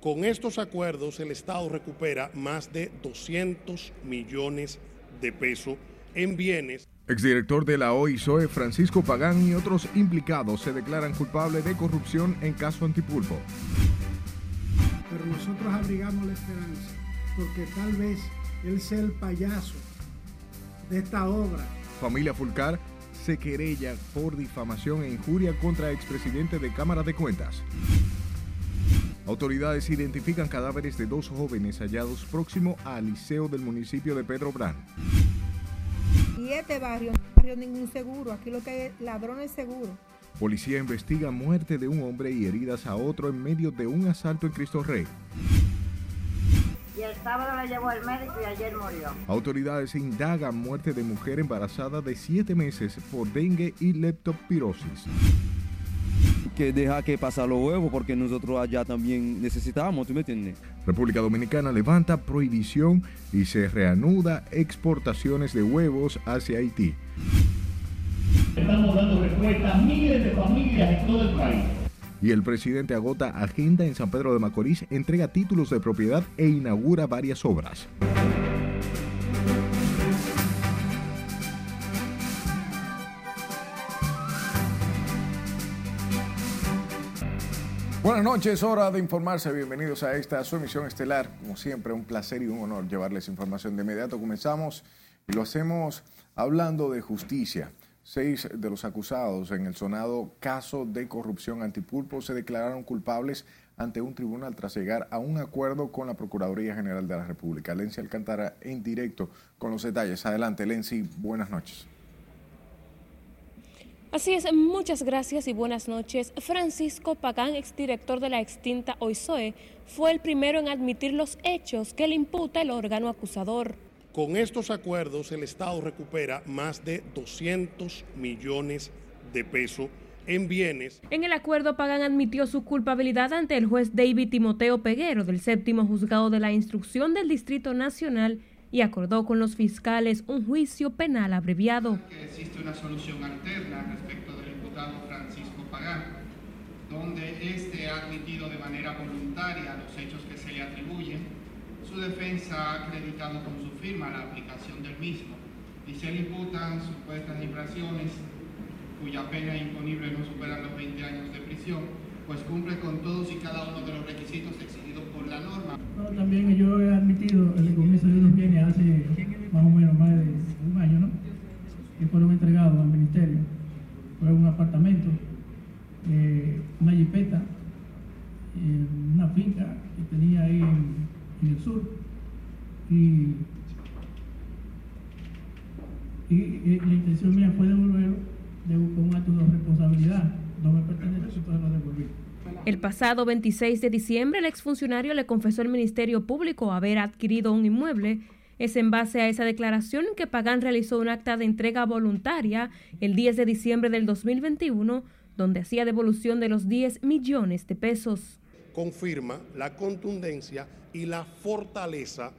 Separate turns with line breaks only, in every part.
Con estos acuerdos el Estado recupera más de 200 millones de pesos en bienes.
Exdirector de la OISOE, Francisco Pagán, y otros implicados se declaran culpables de corrupción en caso Antipulpo.
Pero nosotros abrigamos la esperanza, porque tal vez él sea el payaso de esta obra.
Familia Fulcar se querella por difamación e injuria contra expresidente de Cámara de Cuentas. Autoridades identifican cadáveres de dos jóvenes hallados próximo al liceo del municipio de Pedro Brán.
Y este barrio no es barrio ningún seguro, aquí lo que hay es ladrones seguros.
Policía investiga muerte de un hombre y heridas a otro en medio de un asalto en Cristo Rey.
Y el sábado la llevó al médico y ayer murió.
Autoridades indagan muerte de mujer embarazada de 7 meses por dengue y leptospirosis.
Que deja que pasa los huevos porque nosotros allá también necesitamos, ¿tú me entiendes?
República Dominicana levanta prohibición y se reanuda exportaciones de huevos hacia Haití.
Estamos dando respuesta a miles de familias en todo el país.
Y el presidente agota agenda en San Pedro de Macorís, entrega títulos de propiedad e inaugura varias obras. Buenas noches, hora de informarse. Bienvenidos a esta su emisión estelar. Como siempre, un placer y un honor llevarles información de inmediato. Comenzamos y lo hacemos hablando de justicia. Seis de los acusados en el sonado caso de corrupción antipulpo se declararon culpables ante un tribunal tras llegar a un acuerdo con la Procuraduría General de la República. Lenzi Alcántara en directo con los detalles. Adelante, Lenzi, buenas noches.
Así es, muchas gracias y buenas noches. Francisco Pagán, exdirector de la extinta OISOE, fue el primero en admitir los hechos que le imputa el órgano acusador.
Con estos acuerdos el Estado recupera más de 200 millones de pesos en bienes.
En el acuerdo, Pagán admitió su culpabilidad ante el juez David Timoteo Peguero del séptimo juzgado de la instrucción del Distrito Nacional y acordó con los fiscales un juicio penal abreviado.
Existe una solución alterna respecto del imputado Francisco Pagán, donde éste ha admitido de manera voluntaria los hechos que se le atribuyen. Su defensa ha acreditado con su firma la aplicación del mismo y se le imputan supuestas infracciones cuya pena imponible no supera los 20 años de prisión, pues cumple con todos y cada uno de los requisitos exigidos
también yo he admitido el comienzo de los bienes hace más o menos más de un año, ¿no? Que fueron entregados al ministerio. Fue un apartamento, eh, una jipeta, eh, una finca que tenía ahí en, el sur. Y, y, y la intención mía fue devolverlo de, con un acto de responsabilidad. No me pertenece, entonces lo devolví.
El pasado 26 de diciembre, el exfuncionario le confesó al Ministerio Público haber adquirido un inmueble. Es en base a esa declaración que Pagán realizó un acta de entrega voluntaria el 10 de diciembre del 2021, donde hacía devolución de los 10 millones de pesos.
Confirma la contundencia y la fortaleza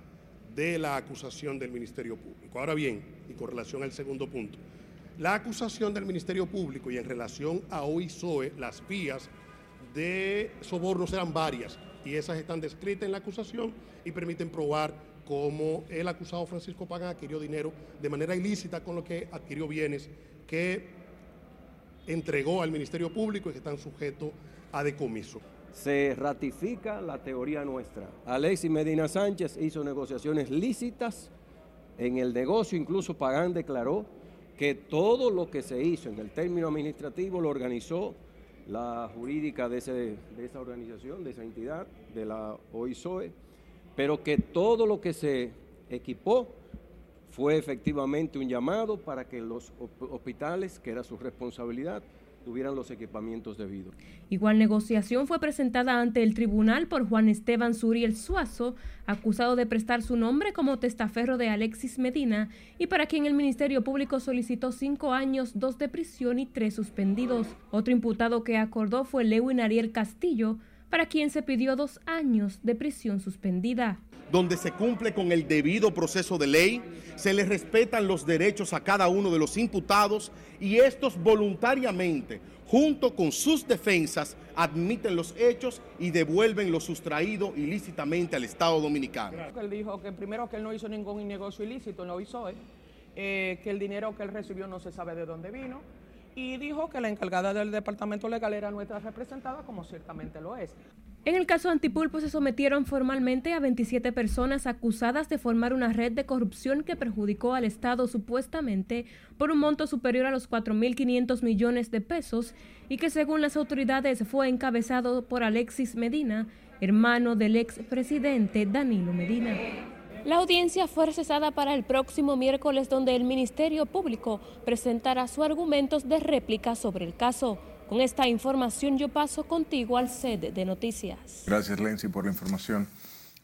de la acusación del Ministerio Público. Ahora bien, y con relación al segundo punto, la acusación del Ministerio Público y en relación a OISOE, las vías de sobornos eran varias y esas están descritas en la acusación y permiten probar cómo el acusado Francisco Pagán adquirió dinero de manera ilícita con lo que adquirió bienes que entregó al Ministerio Público y que están sujetos a decomiso.
Se ratifica la teoría nuestra. Alexis Medina Sánchez hizo negociaciones lícitas en el negocio, incluso Pagán declaró que todo lo que se hizo en el término administrativo lo organizó la jurídica de, de, esa organización, de esa entidad, de la OISOE, pero que todo lo que se equipó fue efectivamente un llamado para que los hospitales, que era su responsabilidad, tuvieran los equipamientos debidos.
Igual negociación fue presentada ante el tribunal por Juan Esteban Suriel Suazo, acusado de prestar su nombre como testaferro de Alexis Medina y para quien el Ministerio Público solicitó cinco años, dos de prisión y tres suspendidos. Otro imputado que acordó fue Lewin Ariel Castillo, para quien se pidió dos años de prisión suspendida.
Donde se cumple con el debido proceso de ley, se les respetan los derechos a cada uno de los imputados y estos voluntariamente, junto con sus defensas, admiten los hechos y devuelven lo sustraído ilícitamente al Estado Dominicano.
Él dijo que primero que él no hizo ningún negocio ilícito, no hizo él, eh, que el dinero que él recibió no se sabe de dónde vino y dijo que la encargada del departamento legal era nuestra representada, como ciertamente lo es.
En el caso Antipulpo se sometieron formalmente a 27 personas acusadas de formar una red de corrupción que perjudicó al Estado supuestamente por un monto superior a los 4.500 millones de pesos y que según las autoridades fue encabezado por Alexis Medina, hermano del expresidente Danilo Medina. La audiencia fue recesada para el próximo miércoles donde el Ministerio Público presentará sus argumentos de réplica sobre el caso. Con esta información yo paso contigo al sede de noticias.
Gracias Lenzi por la información.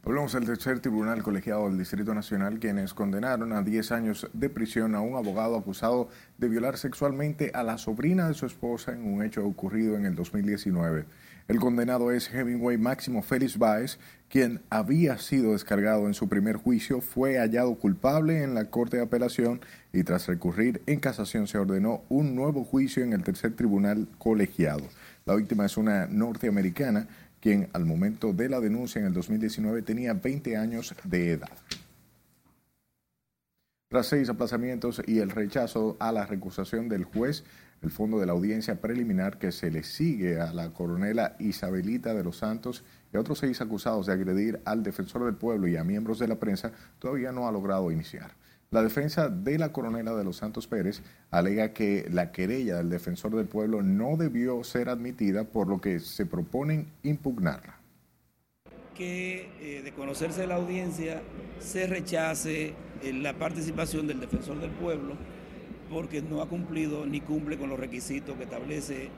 Hablamos del tercer tribunal colegiado del Distrito Nacional, quienes condenaron a 10 años de prisión a un abogado acusado de violar sexualmente a la sobrina de su esposa en un hecho ocurrido en el 2019. El condenado es Hemingway Máximo Félix Báez, quien había sido descargado en su primer juicio, fue hallado culpable en la Corte de Apelación y tras recurrir en casación se ordenó un nuevo juicio en el tercer tribunal colegiado. La víctima es una norteamericana quien al momento de la denuncia en el 2019 tenía 20 años de edad. Tras seis aplazamientos y el rechazo a la recusación del juez, el fondo de la audiencia preliminar que se le sigue a la coronela Isabelita de los Santos y otros seis acusados de agredir al defensor del pueblo y a miembros de la prensa todavía no ha logrado iniciar. La defensa de la coronela de los Santos Pérez alega que la querella del defensor del pueblo no debió ser admitida, por lo que se proponen impugnarla.
Que eh, de conocerse la audiencia se rechace eh, la participación del defensor del pueblo porque no ha cumplido ni cumple con los requisitos que establece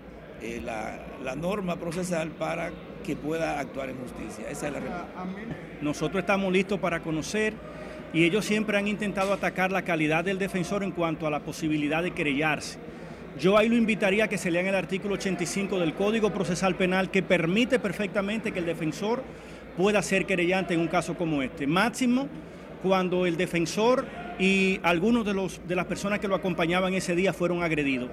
eh, la, norma procesal para que pueda actuar en justicia. Esa es la
Nosotros estamos listos para conocer y ellos siempre han intentado atacar la calidad del defensor en cuanto a la posibilidad de querellarse. Yo ahí lo invitaría a que se lean el artículo 85 del Código Procesal Penal que permite perfectamente que el defensor pueda ser querellante en un caso como este. Máximo cuando el defensor y algunos de, los, de las personas que lo acompañaban ese día fueron agredidos.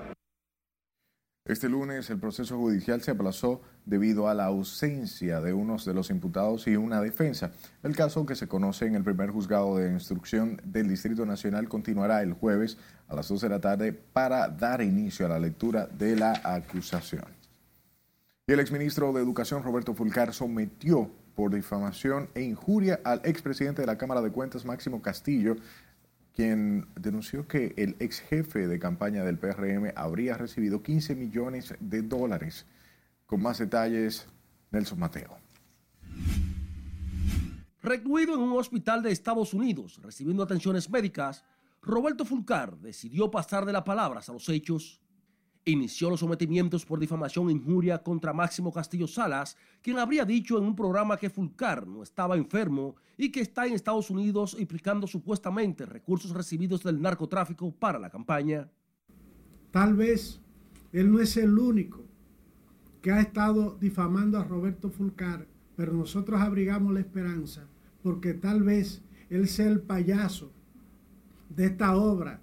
Este lunes el proceso judicial se aplazó debido a la ausencia de unos de los imputados y una defensa. El caso que se conoce en el primer juzgado de instrucción del Distrito Nacional continuará el jueves a las 12 de la tarde para dar inicio a la lectura de la acusación. Y el exministro de Educación Roberto Fulcar sometió por difamación e injuria al expresidente de la Cámara de Cuentas Máximo Castillo quien denunció que el ex jefe de campaña del PRM habría recibido 15 millones de dólares. Con más detalles, Nelson Mateo.
Recluido en un hospital de Estados Unidos recibiendo atenciones médicas, Roberto Fulcar decidió pasar de las palabras a los hechos inició los sometimientos por difamación e injuria contra Máximo Castillo Salas, quien habría dicho en un programa que Fulcar no estaba enfermo y que está en Estados Unidos implicando supuestamente recursos recibidos del narcotráfico para la campaña.
Tal vez él no es el único que ha estado difamando a Roberto Fulcar, pero nosotros abrigamos la esperanza porque tal vez él sea el payaso de esta obra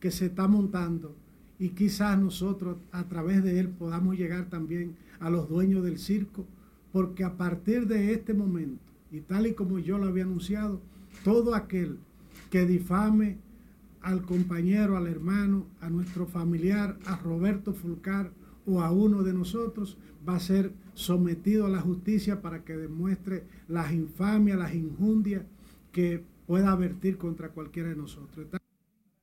que se está montando y quizás nosotros a través de él podamos llegar también a los dueños del circo, porque a partir de este momento, y tal y como yo lo había anunciado, todo aquel que difame al compañero, al hermano, a nuestro familiar, a Roberto Fulcar o a uno de nosotros, va a ser sometido a la justicia para que demuestre las infamias, las injundias que pueda vertir contra cualquiera de nosotros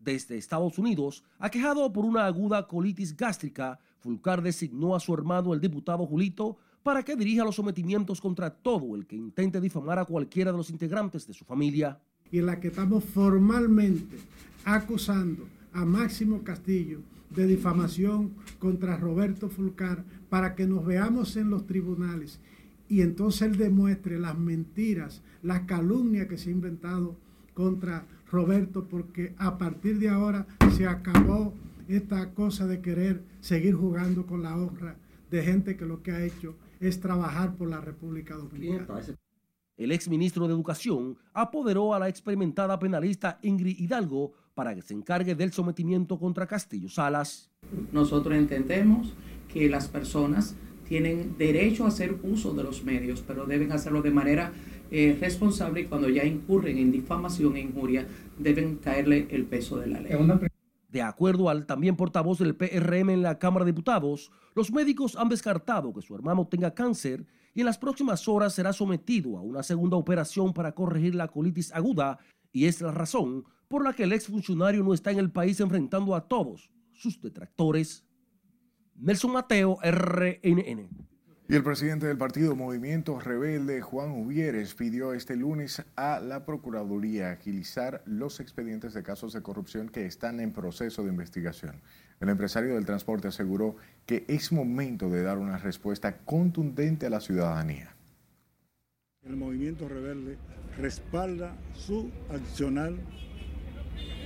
desde Estados Unidos, aquejado por una aguda colitis gástrica, Fulcar designó a su hermano el diputado Julito para que dirija los sometimientos contra todo el que intente difamar a cualquiera de los integrantes de su familia.
Y en la que estamos formalmente acusando a Máximo Castillo de difamación contra Roberto Fulcar para que nos veamos en los tribunales y entonces él demuestre las mentiras, las calumnias que se ha inventado contra Roberto, porque a partir de ahora se acabó esta cosa de querer seguir jugando con la honra de gente que lo que ha hecho
es trabajar por la República Dominicana.
El exministro de Educación apoderó a la experimentada penalista Ingrid Hidalgo para que se encargue del sometimiento contra Castillo Salas.
Nosotros entendemos que las personas tienen derecho a hacer uso de los medios, pero deben hacerlo de manera eh, responsable y cuando ya incurren en difamación e injuria deben caerle el peso de la ley.
De acuerdo al también portavoz del PRM en la Cámara de Diputados, los médicos han descartado que su hermano tenga cáncer y en las próximas horas será sometido a una segunda operación para corregir la colitis aguda y es la razón por la que el exfuncionario no está en el país enfrentando a todos sus detractores. Nelson Mateo, RNN.
Y el presidente del partido Movimiento Rebelde, Juan Uvieres, pidió este lunes a la Procuraduría agilizar los expedientes de casos de corrupción que están en proceso de investigación. El empresario del transporte aseguró que es momento de dar una respuesta contundente a la ciudadanía.
El Movimiento Rebelde respalda su accional,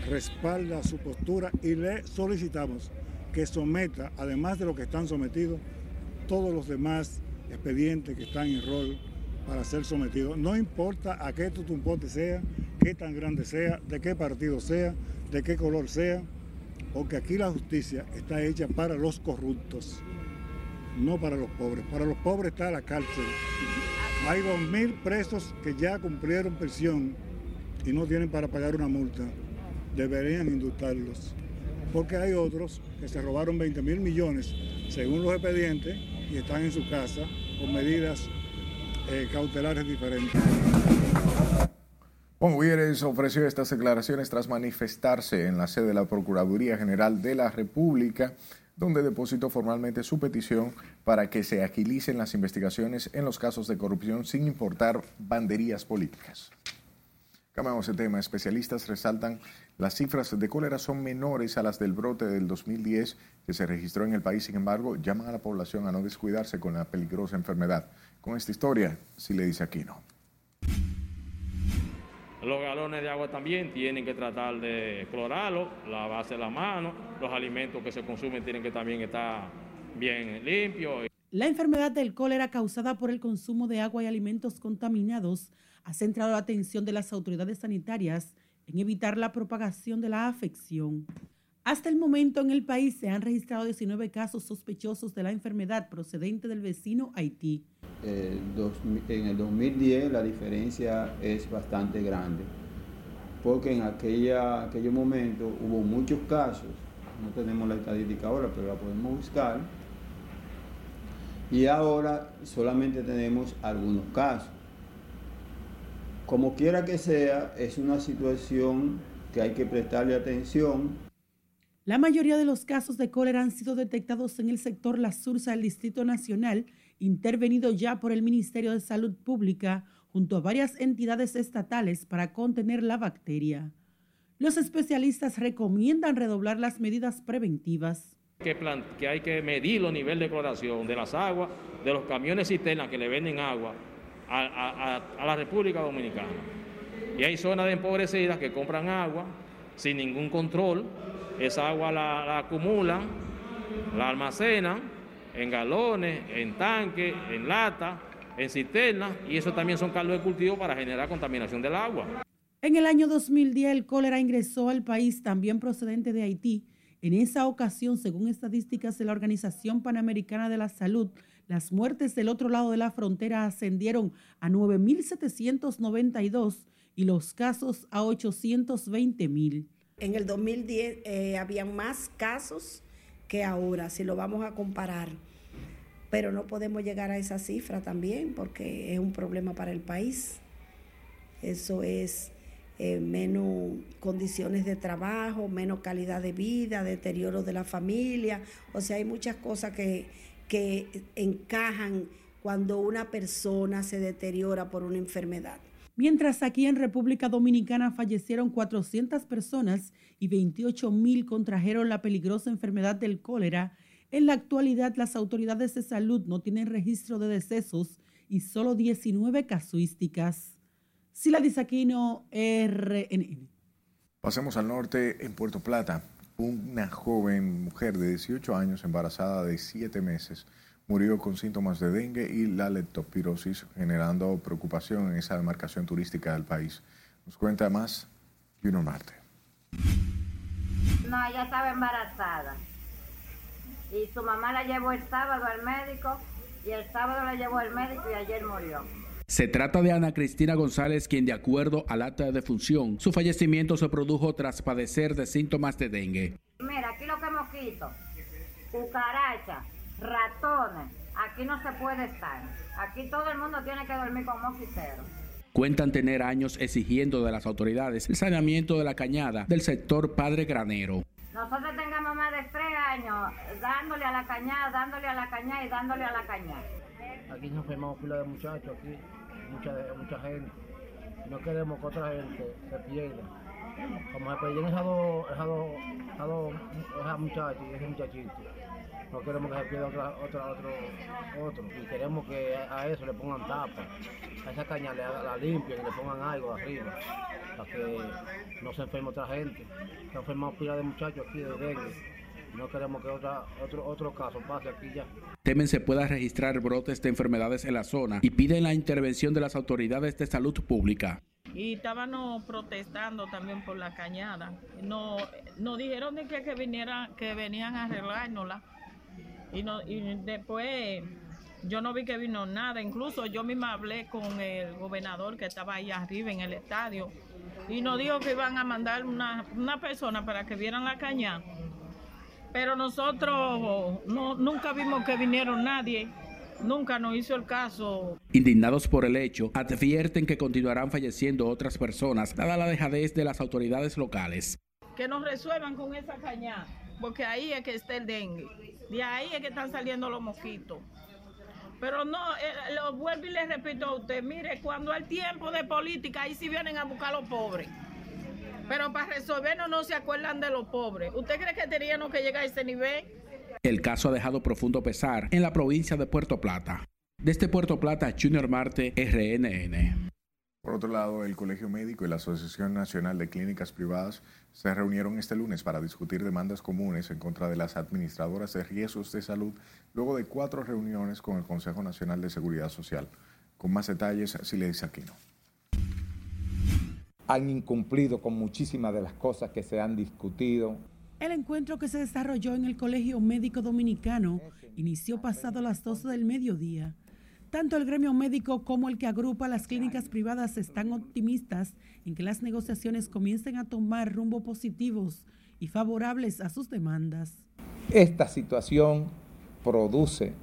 respalda su postura y le solicitamos que someta, además de lo que están sometidos, todos los demás expedientes que están en rol para ser sometidos. No importa a qué tutumpote sea, qué tan grande sea, de qué partido sea, de qué color sea, porque aquí la justicia está hecha para los corruptos, no para los pobres. Para los pobres está la cárcel. Hay dos mil presos que ya cumplieron prisión y no tienen para pagar una multa. Deberían indultarlos. Porque hay otros que se robaron 20 mil millones según los expedientes y están en su casa con medidas eh, cautelares diferentes.
Juan Gutiérrez ofreció estas declaraciones tras manifestarse en la sede de la Procuraduría General de la República, donde depositó formalmente su petición para que se agilicen las investigaciones en los casos de corrupción sin importar banderías políticas. Cambiamos de tema. Especialistas resaltan las cifras de cólera son menores a las del brote del 2010 que se registró en el país. Sin embargo, llaman a la población a no descuidarse con la peligrosa enfermedad. Con esta historia, si le dice aquí no.
Los galones de agua también tienen que tratar de clorarlo, lavarse la mano, los alimentos que se consumen tienen que también estar bien limpios.
La enfermedad del cólera causada por el consumo de agua y alimentos contaminados ha centrado la atención de las autoridades sanitarias en evitar la propagación de la afección. Hasta el momento en el país se han registrado 19 casos sospechosos de la enfermedad procedente del vecino Haití.
en el 2010 la diferencia es bastante grande, porque en aquella, aquel momento hubo muchos casos, no tenemos la estadística ahora, pero la podemos buscar, y ahora solamente tenemos algunos casos. Como quiera que sea, es una situación que hay que prestarle atención.
La mayoría de los casos de cólera han sido detectados en el sector La Sursa del Distrito Nacional, intervenido ya por el Ministerio de Salud Pública junto a varias entidades estatales para contener la bacteria. Los especialistas recomiendan redoblar las medidas preventivas.
Que, que hay que medir los niveles de cloración de las aguas, de los camiones cisternas que le venden agua a, la República Dominicana. Y hay zonas empobrecidas que compran agua sin ningún control, esa agua la, acumulan, la almacenan en galones, en tanques, en lata, en cisternas, y eso también son caldos de cultivo para generar contaminación del agua.
En el año 2010 el cólera ingresó al país también procedente de Haití. En esa ocasión, según estadísticas de la Organización Panamericana de la Salud, las muertes del otro lado de la frontera ascendieron a 9.792 y los casos a 820.000.
En el 2010 eh, habían más casos que ahora, si lo vamos a comparar. Pero no podemos llegar a esa cifra también porque es un problema para el país. Eso es eh, menos condiciones de trabajo, menos calidad de vida, deterioro de la familia. O sea, hay muchas cosas que, que encajan cuando una persona se deteriora por una enfermedad.
Mientras aquí en República Dominicana fallecieron 400 personas y 28 mil contrajeron la peligrosa enfermedad del cólera, en la actualidad las autoridades de salud no tienen registro de decesos y solo 19 casuísticas. Sila Disaquino, RNN.
Pasemos al norte en Puerto Plata una joven mujer de 18 años embarazada de 7 meses murió con síntomas de dengue y la leptospirosis, generando preocupación en esa demarcación turística del país. Nos cuenta más Junior Marte.
No, ella estaba embarazada. Y su mamá la llevó el sábado al médico y el sábado la llevó al médico y ayer murió.
Se trata de Ana Cristina González, quien de acuerdo al acta de defunción, su fallecimiento se produjo tras padecer de síntomas de dengue.
Mira, aquí lo que mosquitos, cucarachas, ratones, aquí no se puede estar. Aquí todo el mundo tiene que dormir con mosquiteros.
Cuentan tener años exigiendo de las autoridades el saneamiento de la cañada del sector Padre Granero.
Nosotros tengamos más de tres años dándole a la cañada, dándole a la cañada y dándole a la cañada.
Aquí nos enfermamos pila de muchachos, aquí, mucha, mucha gente. No queremos que otra gente se pierda. Como se perdieron esas dos, esas dos, esas muchachas y ese muchachito. No queremos que se pierda otra, otra, otro, otro. Y queremos que a eso le pongan tapa. A esa caña la limpien y le pongan algo arriba. Para que no se enferme otra gente. Se enfermado pila de muchachos aquí de dengue. No queremos que otra, otro, otro caso pase aquí ya.
Temen se pueda registrar brotes de enfermedades en la zona y piden la intervención de las autoridades de salud pública.
Y estábamos protestando también por la cañada. No, nos dijeron de que, que, viniera, que venían a arreglárnosla. Y, no, y después yo no vi que vino nada. Incluso yo misma hablé con el gobernador que estaba ahí arriba en el estadio. Y nos dijo que iban a mandar una, una persona para que vieran la cañada pero nosotros no, nunca vimos que vinieron nadie. Nunca nos hizo el caso.
Indignados por el hecho, advierten que continuarán falleciendo otras personas, dada la dejadez de las autoridades locales.
Que nos resuelvan con esa cañada, porque ahí es que está el dengue. De ahí es que están saliendo los mosquitos. Pero no, eh, lo vuelvo y les repito a usted, mire, cuando hay tiempo de política, ahí sí vienen a buscar a los pobres. Pero para resolvernos no se acuerdan de los pobres. ¿Usted cree que teníamos que llegar a ese nivel?
El caso ha dejado profundo pesar en la provincia de Puerto Plata. Desde Puerto Plata, Junior Marte, RNN.
Por otro lado, el Colegio Médico y la Asociación Nacional de Clínicas Privadas se reunieron este lunes para discutir demandas comunes en contra de las administradoras de riesgos de salud, luego de cuatro reuniones con el Consejo Nacional de Seguridad Social. Con más detalles, Sileis Aquino
han incumplido con muchísimas de las cosas que se han discutido.
El encuentro que se desarrolló en el Colegio Médico Dominicano inició pasado las 12 del mediodía. Tanto el gremio médico como el que agrupa las clínicas privadas están optimistas en que las negociaciones comiencen a tomar rumbo positivos y favorables a sus demandas.
Esta situación produce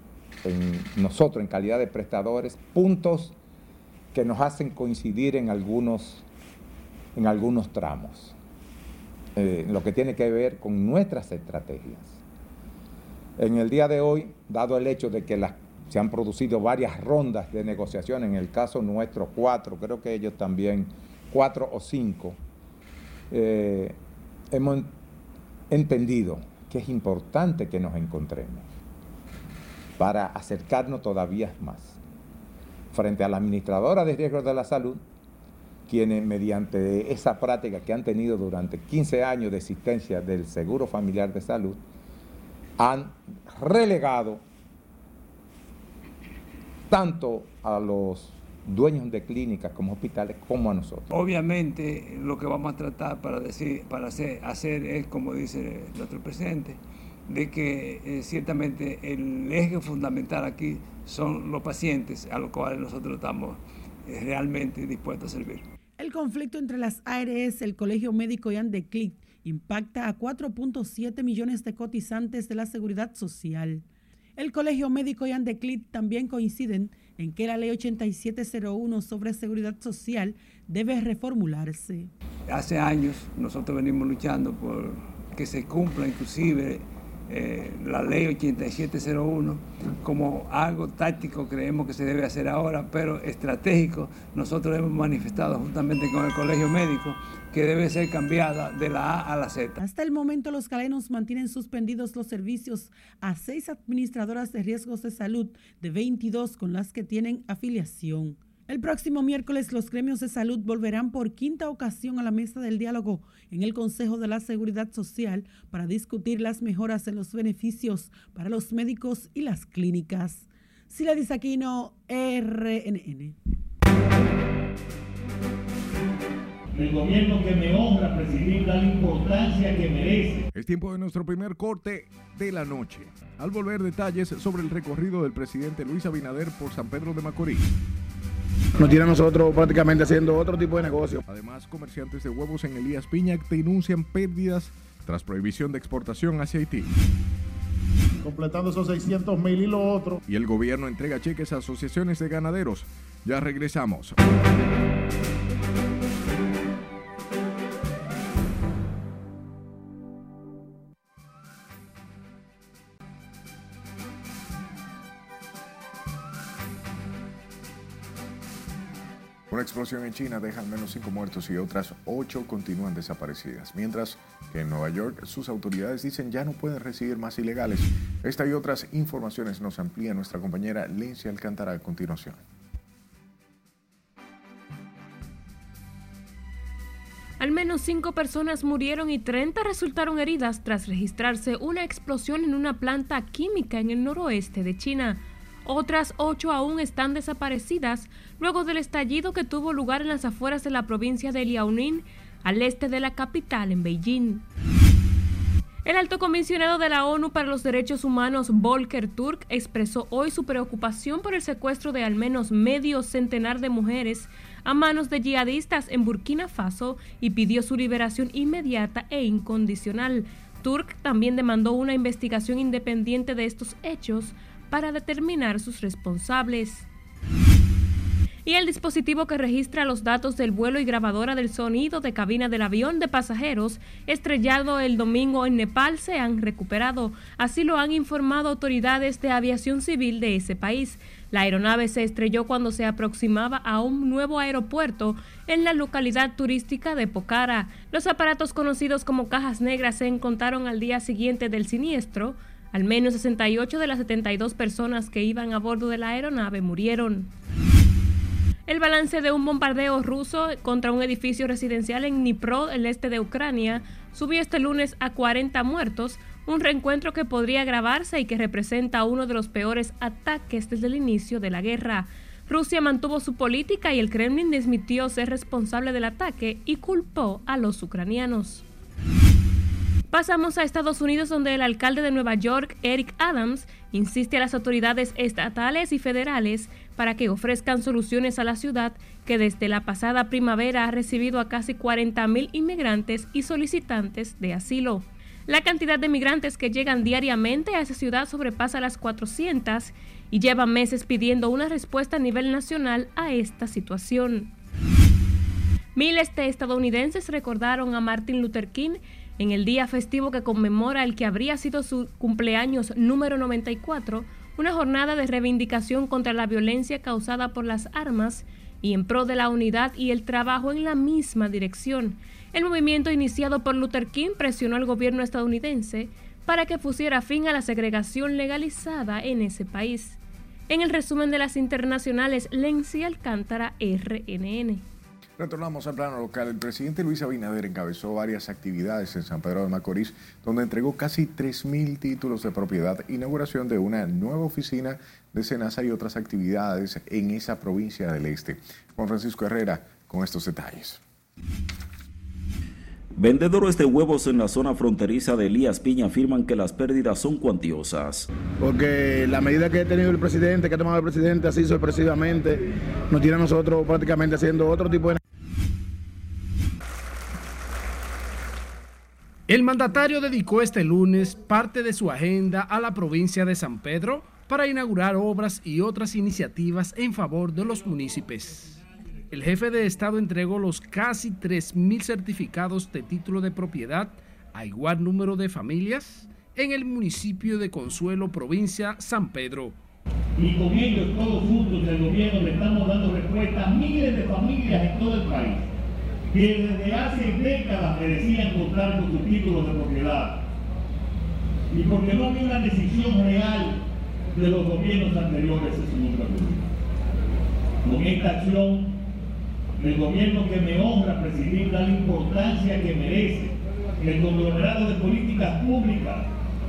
en nosotros, en calidad de prestadores, puntos que nos hacen coincidir en algunos en algunos tramos, eh, lo que tiene que ver con nuestras estrategias. En el día de hoy, dado el hecho de que se han producido varias rondas de negociación, en el caso nuestro cuatro, creo que ellos también cuatro o cinco, eh, hemos entendido que es importante que nos encontremos para acercarnos todavía más frente a la administradora de riesgos de la salud quienes mediante esa práctica que han tenido durante 15 años de existencia del Seguro Familiar de Salud, han relegado tanto a los dueños de clínicas como hospitales como a nosotros.
Obviamente lo que vamos a tratar para decir, para hacer, es como dice nuestro presidente, de que eh, ciertamente el eje fundamental aquí son los pacientes a los cuales nosotros estamos eh, realmente dispuestos a servir.
El conflicto entre las ARS, el Colegio Médico y Andeclic impacta a 4.7 millones de cotizantes de la Seguridad Social. El Colegio Médico y Andeclic también coinciden en que la Ley 8701 sobre Seguridad Social debe reformularse.
Hace años nosotros venimos luchando por que se cumpla inclusive eh, la ley 8701 como algo táctico creemos que se debe hacer ahora, pero estratégico nosotros hemos manifestado justamente con el Colegio Médico que debe ser cambiada de la A a la Z.
Hasta el momento los calenos mantienen suspendidos los servicios a seis administradoras de riesgos de salud de 22 con las que tienen afiliación. El próximo miércoles los gremios de salud volverán por quinta ocasión a la mesa del diálogo en el Consejo de la Seguridad Social para discutir las mejoras en los beneficios para los médicos y las clínicas. Sila Disaquino, RNN.
El gobierno que me honra presidir da la importancia que merece.
Es tiempo de nuestro primer corte de la noche. Al volver detalles sobre el recorrido del presidente Luis Abinader por San Pedro de Macorís.
Nos tiene a nosotros prácticamente haciendo otro tipo de negocio.
Además, comerciantes de huevos en Elías Piña denuncian pérdidas tras prohibición de exportación hacia Haití.
Completando esos 600 mil y lo otro.
Y el gobierno entrega cheques a asociaciones de ganaderos. Ya regresamos. Una explosión en China deja al menos cinco muertos y otras ocho continúan desaparecidas, mientras que en Nueva York sus autoridades dicen ya no pueden recibir más ilegales. Esta y otras informaciones nos amplía nuestra compañera Lencia Alcántara a continuación.
Al menos cinco personas murieron y 30 resultaron heridas tras registrarse una explosión en una planta química en el noroeste de China. Otras ocho aún están desaparecidas luego del estallido que tuvo lugar en las afueras de la provincia de Liaoning, al este de la capital, en Beijing. El alto comisionado de la ONU para los Derechos Humanos, Volker Turk, expresó hoy su preocupación por el secuestro de al menos medio centenar de mujeres a manos de yihadistas en Burkina Faso y pidió su liberación inmediata e incondicional. Turk también demandó una investigación independiente de estos hechos para determinar sus responsables. Y el dispositivo que registra los datos del vuelo y grabadora del sonido de cabina del avión de pasajeros estrellado el domingo en Nepal se han recuperado. Así lo han informado autoridades de aviación civil de ese país. La aeronave se estrelló cuando se aproximaba a un nuevo aeropuerto en la localidad turística de Pokhara. Los aparatos conocidos como cajas negras se encontraron al día siguiente del siniestro. Al menos 68 de las 72 personas que iban a bordo de la aeronave murieron. El balance de un bombardeo ruso contra un edificio residencial en Dnipro, el este de Ucrania, subió este lunes a 40 muertos, un reencuentro que podría agravarse y que representa uno de los peores ataques desde el inicio de la guerra. Rusia mantuvo su política y el Kremlin desmitió ser responsable del ataque y culpó a los ucranianos. Pasamos a Estados Unidos donde el alcalde de Nueva York, Eric Adams, insiste a las autoridades estatales y federales para que ofrezcan soluciones a la ciudad que desde la pasada primavera ha recibido a casi 40.000 inmigrantes y solicitantes de asilo. La cantidad de migrantes que llegan diariamente a esa ciudad sobrepasa las 400 y lleva meses pidiendo una respuesta a nivel nacional a esta situación. Miles de estadounidenses recordaron a Martin Luther King en el día festivo que conmemora el que habría sido su cumpleaños número 94, una jornada de reivindicación contra la violencia causada por las armas y en pro de la unidad y el trabajo en la misma dirección. El movimiento iniciado por Luther King presionó al gobierno estadounidense para que pusiera fin a la segregación legalizada en ese país. En el resumen de las internacionales, Lenzi Alcántara, RNN.
Retornamos al plano local. El presidente Luis Abinader encabezó varias actividades en San Pedro de Macorís, donde entregó casi 3.000 títulos de propiedad, inauguración de una nueva oficina de Senasa y otras actividades en esa provincia del este. Juan Francisco Herrera con estos detalles.
Vendedores de huevos en la zona fronteriza de Elías Piña afirman que las pérdidas son cuantiosas.
Porque la medida que ha tenido el presidente, que ha tomado el presidente así sorpresivamente, nos tiene a nosotros prácticamente haciendo otro tipo de
El mandatario dedicó este lunes parte de su agenda a la provincia de San Pedro para inaugurar obras y otras iniciativas en favor de los municipios. El jefe de Estado entregó los casi 3.000 certificados de título de propiedad a igual número de familias en el municipio de Consuelo, provincia San Pedro.
Y con todos juntos del gobierno le estamos dando respuesta a miles de familias en todo el país que desde hace décadas merecían contar con sus títulos de propiedad. Y porque no había una decisión real de los gobiernos anteriores en su nombre Con esta acción, el gobierno que me honra presidir da la importancia que merece el conglomerado de políticas públicas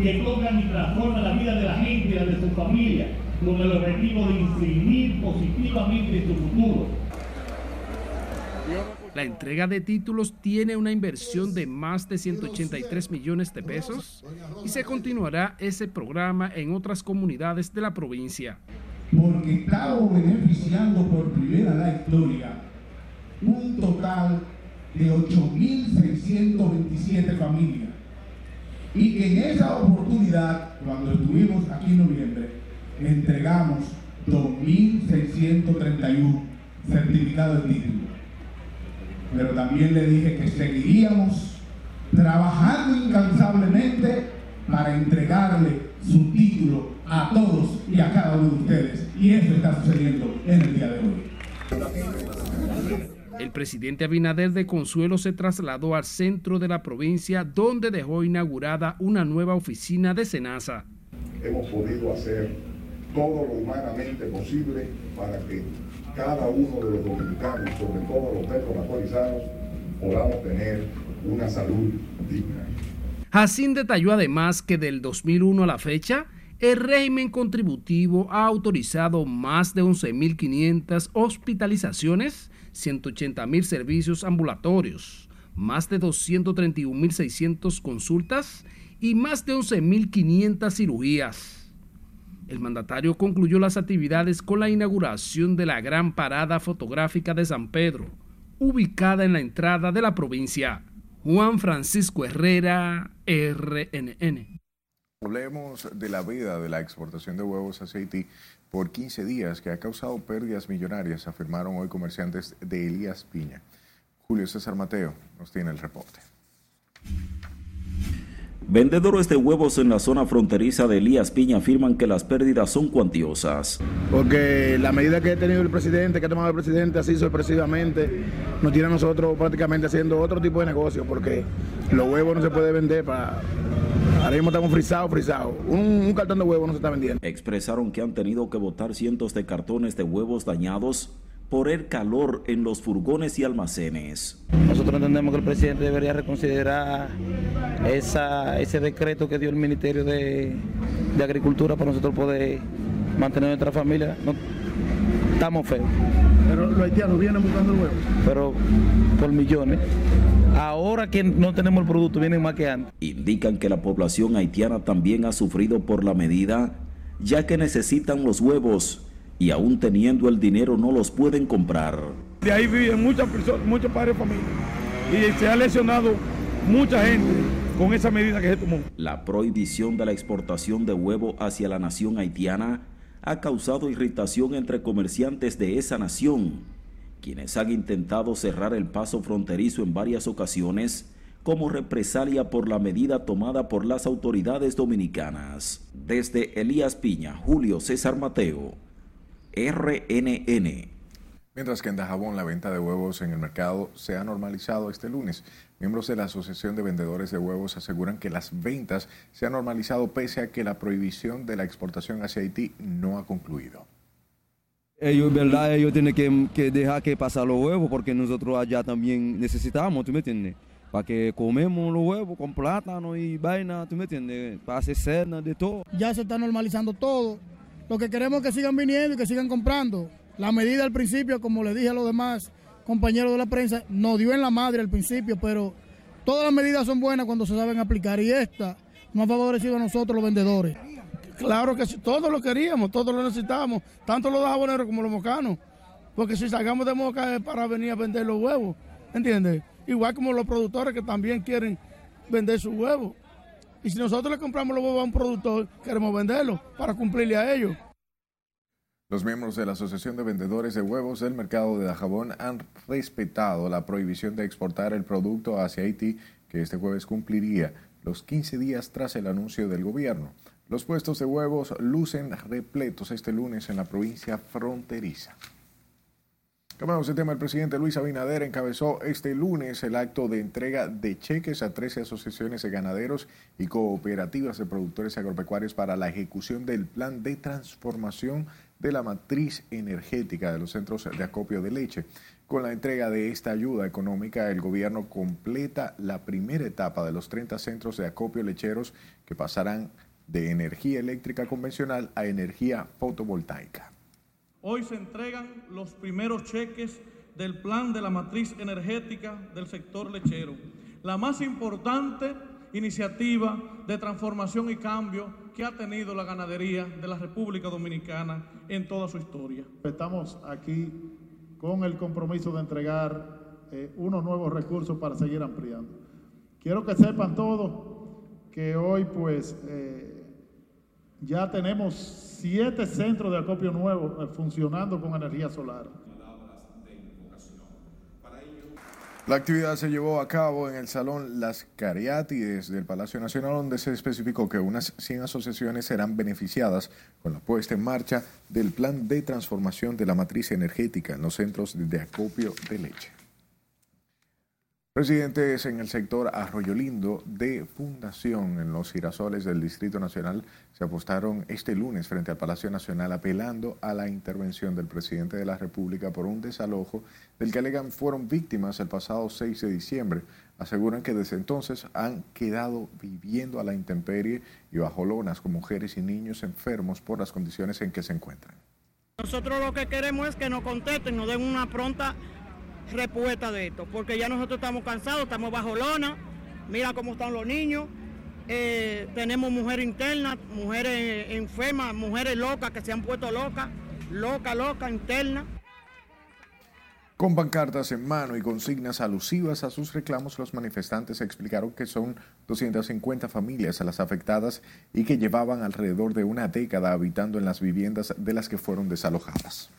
que tocan y transforman la vida de la gente y la de su familia, con el objetivo de incidir positivamente en su futuro.
La entrega de títulos tiene una inversión de más de 183 millones de pesos y se continuará ese programa en otras comunidades de la provincia.
Porque estamos beneficiando por primera la historia un total de 8.627 familias. Y en esa oportunidad, cuando estuvimos aquí en noviembre, entregamos 2.631 certificados de título. Pero también le dije que seguiríamos trabajando incansablemente para entregarle su título a todos y a cada uno de ustedes. Y eso está sucediendo en el día de hoy.
El presidente Abinader de Consuelo se trasladó al centro de la provincia donde dejó inaugurada una nueva oficina de Senasa.
Hemos podido hacer todo lo humanamente posible para que cada uno de los dominicanos, sobre todo los desconatualizados, podamos tener una salud digna.
Jacín detalló además que del 2001 a la fecha, el régimen contributivo ha autorizado más de 11.500 hospitalizaciones, 180.000 servicios ambulatorios, más de 231.600 consultas y más de 11.500 cirugías. El mandatario concluyó las actividades con la inauguración de la gran parada fotográfica de San Pedro, ubicada en la entrada de la provincia. Juan Francisco Herrera, RNN.
Hablemos de la veda de la exportación de huevos hacia Haití por 15 días que ha causado pérdidas millonarias, afirmaron hoy comerciantes de Elías Piña. Julio César Mateo nos tiene el reporte.
Vendedores de huevos en la zona fronteriza de Elías Piña afirman que las pérdidas son cuantiosas.
Porque la medida que ha tenido el presidente, que ha tomado el presidente así sorpresivamente, nos tiene a nosotros prácticamente haciendo otro tipo de negocio, porque los huevos no se puede vender para... Ahora mismo estamos frisados, frisados. Un, un cartón de huevos no se está vendiendo.
Expresaron que han tenido que botar cientos de cartones de huevos dañados por el calor en los furgones y almacenes.
Nosotros entendemos que el presidente debería reconsiderar esa, ese decreto que dio el Ministerio de, de Agricultura para nosotros poder mantener nuestra familia. No, estamos feos.
Pero los haitianos vienen buscando huevos.
Pero por millones. Ahora que no tenemos el producto, vienen más que antes.
Indican que la población haitiana también ha sufrido por la medida, ya que necesitan los huevos y aún teniendo el dinero no los pueden comprar.
De ahí viven muchas personas, muchos padres de familia. Y se ha lesionado mucha gente con esa medida que se tomó.
La prohibición de la exportación de huevo hacia la nación haitiana ha causado irritación entre comerciantes de esa nación, quienes han intentado cerrar el paso fronterizo en varias ocasiones como represalia por la medida tomada por las autoridades dominicanas. Desde Elías Piña, Julio César Mateo, RNN.
Mientras que en Dajabón la venta de huevos en el mercado se ha normalizado este lunes. Miembros de la Asociación de Vendedores de Huevos aseguran que las ventas se han normalizado pese a que la prohibición de la exportación hacia Haití no ha concluido.
Ellos, ¿verdad? Ellos tienen que, que dejar que pasar los huevos porque nosotros allá también necesitamos, ¿tú me entiendes? Para que comemos los huevos con plátano y vaina, ¿tú me entiendes? Para hacer cena, de todo.
Ya se está normalizando todo. Lo que queremos es que sigan viniendo y que sigan comprando. La medida al principio, como le dije a los demás compañeros de la prensa, nos dio en la madre al principio, pero todas las medidas son buenas cuando se saben aplicar y esta nos ha favorecido a nosotros los vendedores.
Claro que sí, todos lo queríamos, todos lo necesitábamos, tanto los jaboneros como los mocanos, porque si sacamos de moca es para venir a vender los huevos, ¿entiendes? Igual como los productores que también quieren vender sus huevos. Y si nosotros le compramos los huevos a un productor, queremos venderlos para cumplirle a ellos.
Los miembros de la Asociación de Vendedores de Huevos del Mercado de Dajabón han respetado la prohibición de exportar el producto hacia Haití, que este jueves cumpliría los 15 días tras el anuncio del gobierno. Los puestos de huevos lucen repletos este lunes en la provincia fronteriza. Cambiamos de tema, el presidente Luis Abinader encabezó este lunes el acto de entrega de cheques a 13 asociaciones de ganaderos y cooperativas de productores agropecuarios para la ejecución del plan de transformación de la matriz energética de los centros de acopio de leche. Con la entrega de esta ayuda económica, el gobierno completa la primera etapa de los 30 centros de acopio lecheros que pasarán de energía eléctrica convencional a energía fotovoltaica.
Hoy se entregan los primeros cheques del plan de la matriz energética del sector lechero, la más importante iniciativa de transformación y cambio que ha tenido la ganadería de la República Dominicana en toda su historia.
Estamos aquí con el compromiso de entregar eh, unos nuevos recursos para seguir ampliando. Quiero que sepan todos que hoy pues eh, ya tenemos siete centros de acopio nuevos eh, funcionando con energía solar.
La actividad se llevó a cabo en el Salón Las Cariátides del Palacio Nacional, donde se especificó que unas 100 asociaciones serán beneficiadas con la puesta en marcha del plan de transformación de la matriz energética en los centros de acopio de leche. Residentes en el sector Arroyo Lindo de Fundación en los girasoles del Distrito Nacional se apostaron este lunes frente al Palacio Nacional apelando a la intervención del presidente de la República por un desalojo del que alegan fueron víctimas el pasado 6 de diciembre. Aseguran que desde entonces han quedado viviendo a la intemperie y bajo lonas con mujeres y niños enfermos por las condiciones en que se encuentran.
Nosotros lo que queremos es que nos contesten, nos den una pronta respuesta de esto, porque ya nosotros estamos cansados, estamos bajo lona, mira cómo están los niños, eh, tenemos mujeres internas, mujeres enfermas, mujeres locas que se han puesto locas, loca, loca, interna.
Con pancartas en mano y consignas alusivas a sus reclamos, los manifestantes explicaron que son 250 familias las afectadas y que llevaban alrededor de una década habitando en las viviendas de las que fueron desalojadas.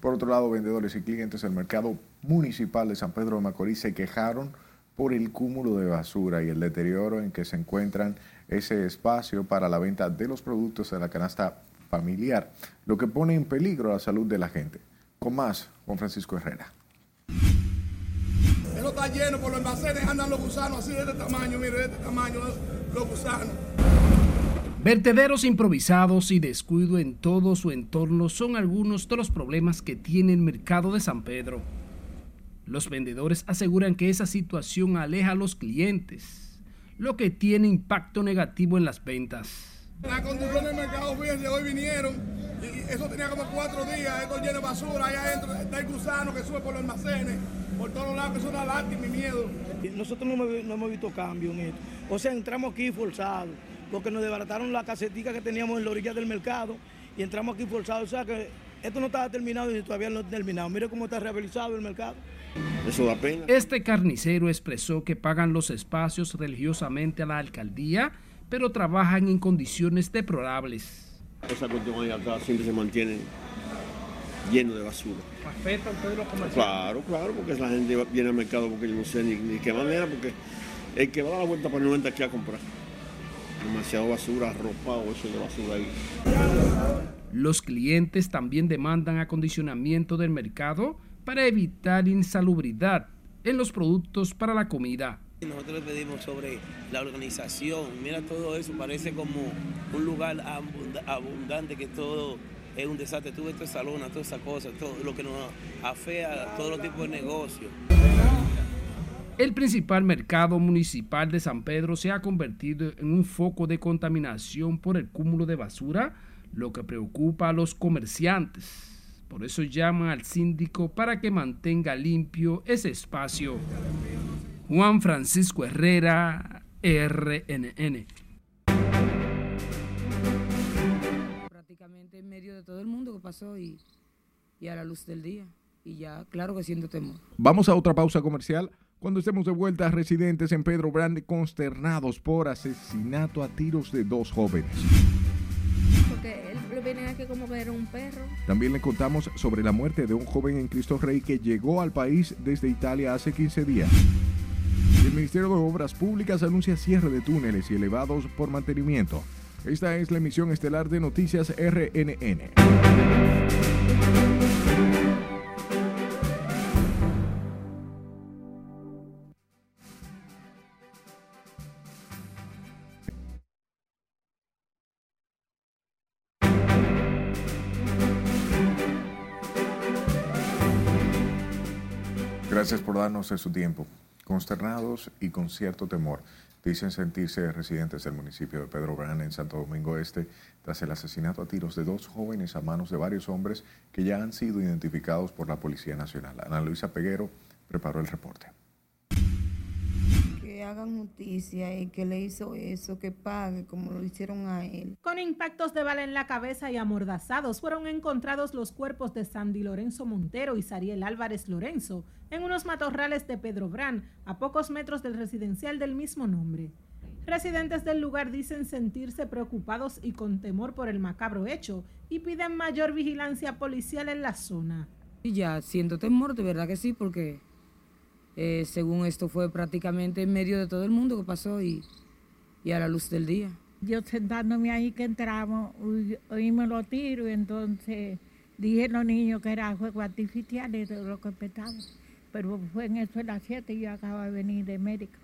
Por otro lado, vendedores y clientes del mercado municipal de San Pedro de Macorís se quejaron por el cúmulo de basura y el deterioro en que se encuentran ese espacio para la venta de los productos de la canasta familiar, lo que pone en peligro la salud de la gente. Con más, Juan Francisco Herrera.
Eso está lleno por los almacenes, andan los gusanos así de este tamaño, mire, de este tamaño, los gusanos.
Vertederos improvisados y descuido en todo su entorno son algunos de los problemas que tiene el mercado de San Pedro. Los vendedores aseguran que esa situación aleja a los clientes, lo que tiene impacto negativo en las ventas.
La condición del mercado, fíjense, hoy vinieron y eso tenía como cuatro días, esto lleno de basura, allá adentro está el gusano que sube por los almacenes, por todos lados, eso da lástima y miedo.
Nosotros no, no hemos visto cambio en esto. O sea, entramos aquí forzados porque nos desbarataron la casetica que teníamos en la orilla del mercado y entramos aquí forzados. O sea que esto no estaba terminado y todavía no está terminado. Mire cómo está rehabilitado el mercado.
Eso da pena. Este carnicero expresó que pagan los espacios religiosamente a la alcaldía, pero trabajan en condiciones deplorables.
Esa cuestión ahí acá siempre se mantiene lleno de basura.
¿Afecta a ustedes los comerciantes?
Claro, claro, porque la gente viene al mercado porque yo no sé ni, ni qué manera, porque el que va a dar la vuelta para no entra aquí a comprar demasiado basura, ropa o eso de basura ahí.
Los clientes también demandan acondicionamiento del mercado para evitar insalubridad en los productos para la comida.
Nosotros le pedimos sobre la organización, mira todo eso, parece como un lugar abundante que todo es un desastre, tú ves toda esa lona, todas esas cosas, todo lo que nos afea a todos los tipos de negocios.
El principal mercado municipal de San Pedro se ha convertido en un foco de contaminación por el cúmulo de basura, lo que preocupa a los comerciantes. Por eso llaman al síndico para que mantenga limpio ese espacio. Juan Francisco Herrera, RNN.
Prácticamente en medio de todo el mundo que pasó y, y a la luz del día. Y ya, claro que siento temor.
Vamos a otra pausa comercial. Cuando estemos de vuelta, residentes en Pedro Grande consternados por asesinato a tiros de dos jóvenes.
Porque él venía aquí como que era un perro.
También le contamos sobre la muerte de un joven en Cristo Rey que llegó al país desde Italia hace 15 días. El Ministerio de Obras Públicas anuncia cierre de túneles y elevados por mantenimiento. Esta es la emisión estelar de Noticias RNN. Darnos de su tiempo. Consternados y con cierto temor, dicen sentirse residentes del municipio de Pedro Brán en Santo Domingo Este tras el asesinato a tiros de dos jóvenes a manos de varios hombres que ya han sido identificados por la Policía Nacional. Ana Luisa Peguero preparó el reporte
hagan justicia y que le hizo eso, que pague como lo hicieron a él.
Con impactos de bala en la cabeza y amordazados fueron encontrados los cuerpos de Sandy Lorenzo Montero y Sariel Álvarez Lorenzo en unos matorrales de Pedro Brán, a pocos metros del residencial del mismo nombre. Residentes del lugar dicen sentirse preocupados y con temor por el macabro hecho y piden mayor vigilancia policial en la zona.
Y ya siento temor, de verdad que sí, porque eh, según esto fue prácticamente en medio de todo el mundo que pasó y, y a la luz del día.
Yo sentándome ahí que entramos, oímos los tiros y entonces dije a los niños que era juego artificial y de lo que petaba. Pero fue en eso de las 7 y yo acabo de venir de médico.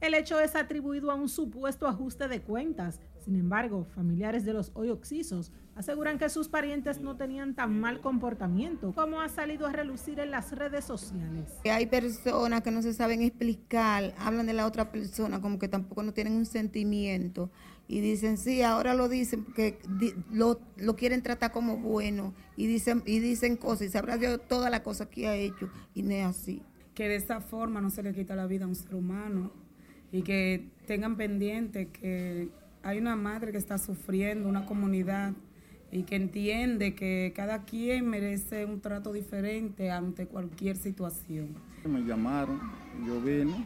El hecho es atribuido a un supuesto ajuste de cuentas. Sin embargo, familiares de los hoy oxisos aseguran que sus parientes no tenían tan mal comportamiento como ha salido a relucir en las redes sociales.
Hay personas que no se saben explicar, hablan de la otra persona como que tampoco no tienen un sentimiento y dicen, sí, ahora lo dicen porque lo, lo quieren tratar como bueno y dicen, y dicen cosas y sabrá Dios toda la cosa que ha hecho y no es así.
Que de esa forma no se le quita la vida a un ser humano y que tengan pendiente que hay una madre que está sufriendo, una comunidad y que entiende que cada quien merece un trato diferente ante cualquier situación.
Me llamaron, yo vine,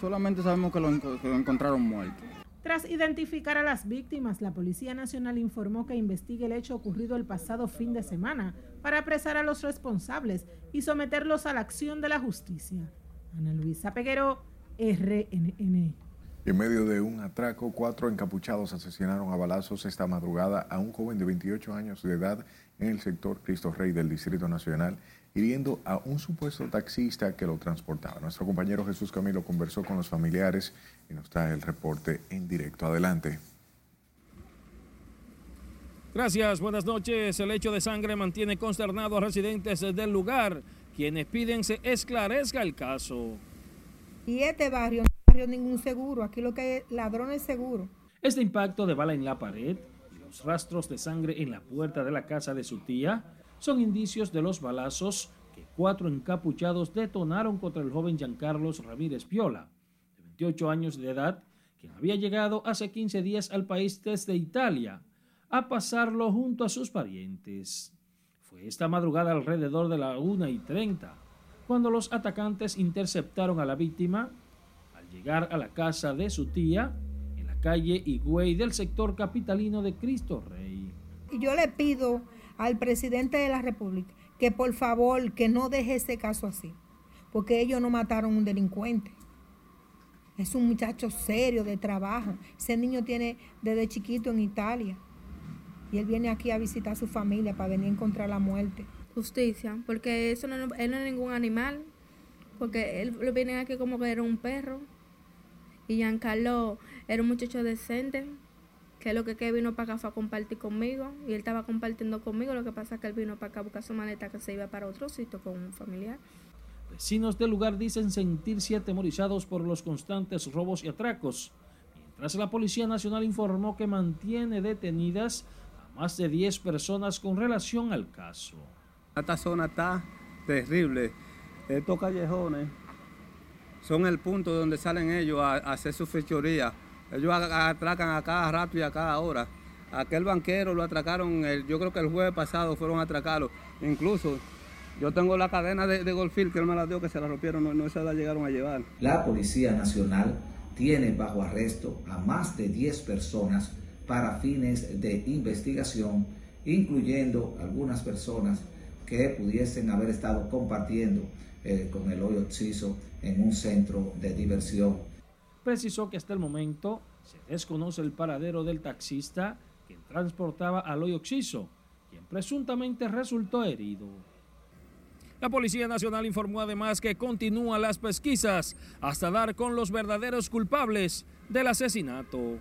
solamente sabemos que lo, encontraron muerto.
Tras identificar a las víctimas, la Policía Nacional informó que investigue el hecho ocurrido el pasado fin de semana para apresar a los responsables y someterlos a la acción de la justicia. Ana Luisa Peguero, RNN.
En medio de un atraco, cuatro encapuchados asesinaron a balazos esta madrugada a un joven de 28 años de edad en el sector Cristo Rey del Distrito Nacional, hiriendo a un supuesto taxista que lo transportaba. Nuestro compañero Jesús Camilo conversó con los familiares y nos trae el reporte en directo. Adelante.
Gracias, buenas noches. El hecho de sangre mantiene consternado a residentes del lugar, quienes piden se esclarezca el caso.
Y este ningún seguro. Aquí lo que hay es seguros.
Este impacto de bala en la pared y los rastros de sangre en la puerta de la casa de su tía son indicios de los balazos que cuatro encapuchados detonaron contra el joven Giancarlos Ramírez Piola, de 28 años de edad, quien había llegado hace 15 días al país desde Italia a pasarlo junto a sus parientes. Fue esta madrugada alrededor de la 1 y 30 cuando los atacantes interceptaron a la víctima llegar a la casa de su tía en la calle Higüey del sector capitalino de Cristo Rey.
Y yo le pido al presidente de la República que por favor que no deje ese caso así, porque ellos no mataron a un delincuente. Es un muchacho serio de trabajo. Ese niño tiene desde chiquito en Italia. Y él viene aquí a visitar a su familia para venir a encontrar la muerte
justicia, porque eso no, él no es ningún animal, porque él lo viene aquí como que era un perro. Y Giancarlo era un muchacho decente, que lo que, que vino para acá fue a compartir conmigo, y él estaba compartiendo conmigo, lo que pasa es que él vino para acá a buscar su maleta que se iba para otro sitio con un familiar.
Vecinos del lugar dicen sentirse atemorizados por los constantes robos y atracos, mientras la Policía Nacional informó que mantiene detenidas a más de 10 personas con relación al caso.
Esta zona está terrible. Estos callejones son el punto donde salen ellos a, hacer su fechoría. Ellos atracan a cada rato y a cada hora. Aquel banquero lo atracaron, el, yo creo que el jueves pasado fueron a atracarlo. Incluso yo tengo la cadena de, de que él me la dio que se la rompieron, no, no se la llegaron a llevar.
La Policía Nacional tiene bajo arresto a más de 10 personas para fines de investigación, incluyendo algunas personas que pudiesen haber estado compartiendo eh, con el hoyo Oxiso en un centro de diversión.
Precisó que hasta el momento se desconoce el paradero del taxista que transportaba al hoyo Oxiso, quien presuntamente resultó herido. La Policía Nacional informó además que continúan las pesquisas hasta dar con los verdaderos culpables del asesinato.